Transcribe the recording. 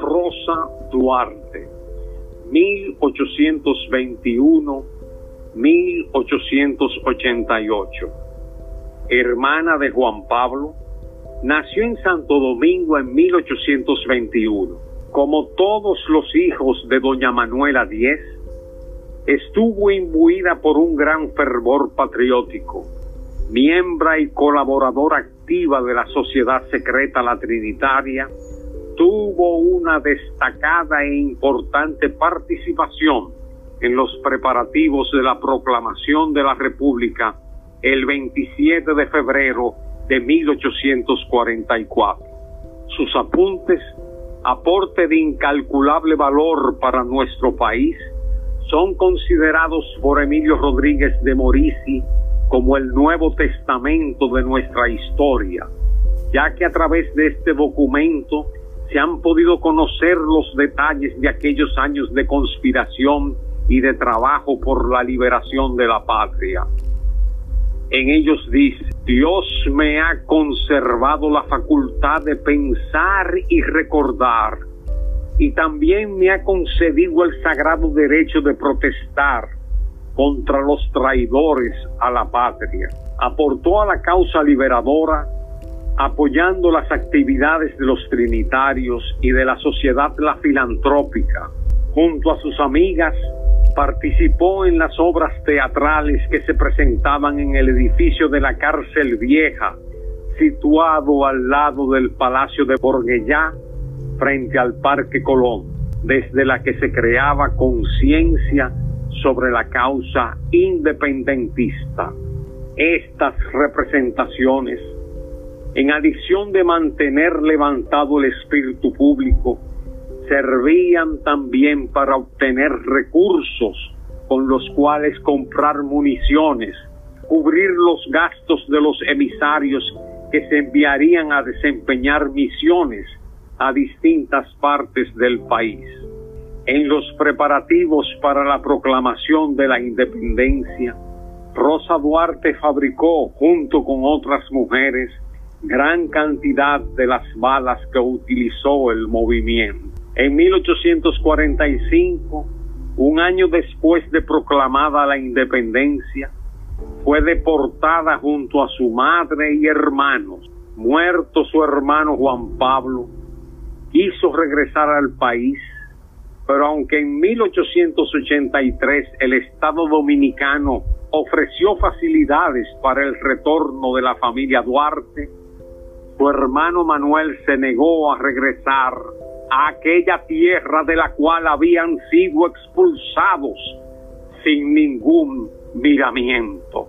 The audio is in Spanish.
Rosa Duarte, 1821-1888, hermana de Juan Pablo, nació en Santo Domingo en 1821. Como todos los hijos de doña Manuela X, estuvo imbuida por un gran fervor patriótico, miembro y colaboradora de la Sociedad Secreta La Trinitaria, tuvo una destacada e importante participación en los preparativos de la proclamación de la República el 27 de febrero de 1844. Sus apuntes, aporte de incalculable valor para nuestro país, son considerados por Emilio Rodríguez de Morisi como el Nuevo Testamento de nuestra historia, ya que a través de este documento se han podido conocer los detalles de aquellos años de conspiración y de trabajo por la liberación de la patria. En ellos dice, Dios me ha conservado la facultad de pensar y recordar, y también me ha concedido el sagrado derecho de protestar contra los traidores a la patria. Aportó a la causa liberadora apoyando las actividades de los trinitarios y de la sociedad la filantrópica. Junto a sus amigas, participó en las obras teatrales que se presentaban en el edificio de la cárcel vieja, situado al lado del Palacio de Borguellá, frente al Parque Colón, desde la que se creaba conciencia sobre la causa independentista. Estas representaciones en adición de mantener levantado el espíritu público, servían también para obtener recursos con los cuales comprar municiones, cubrir los gastos de los emisarios que se enviarían a desempeñar misiones a distintas partes del país. En los preparativos para la proclamación de la independencia, Rosa Duarte fabricó, junto con otras mujeres, gran cantidad de las balas que utilizó el movimiento. En 1845, un año después de proclamada la independencia, fue deportada junto a su madre y hermanos. Muerto su hermano Juan Pablo, quiso regresar al país, pero aunque en 1883 el Estado dominicano ofreció facilidades para el retorno de la familia Duarte, su hermano Manuel se negó a regresar a aquella tierra de la cual habían sido expulsados sin ningún miramiento.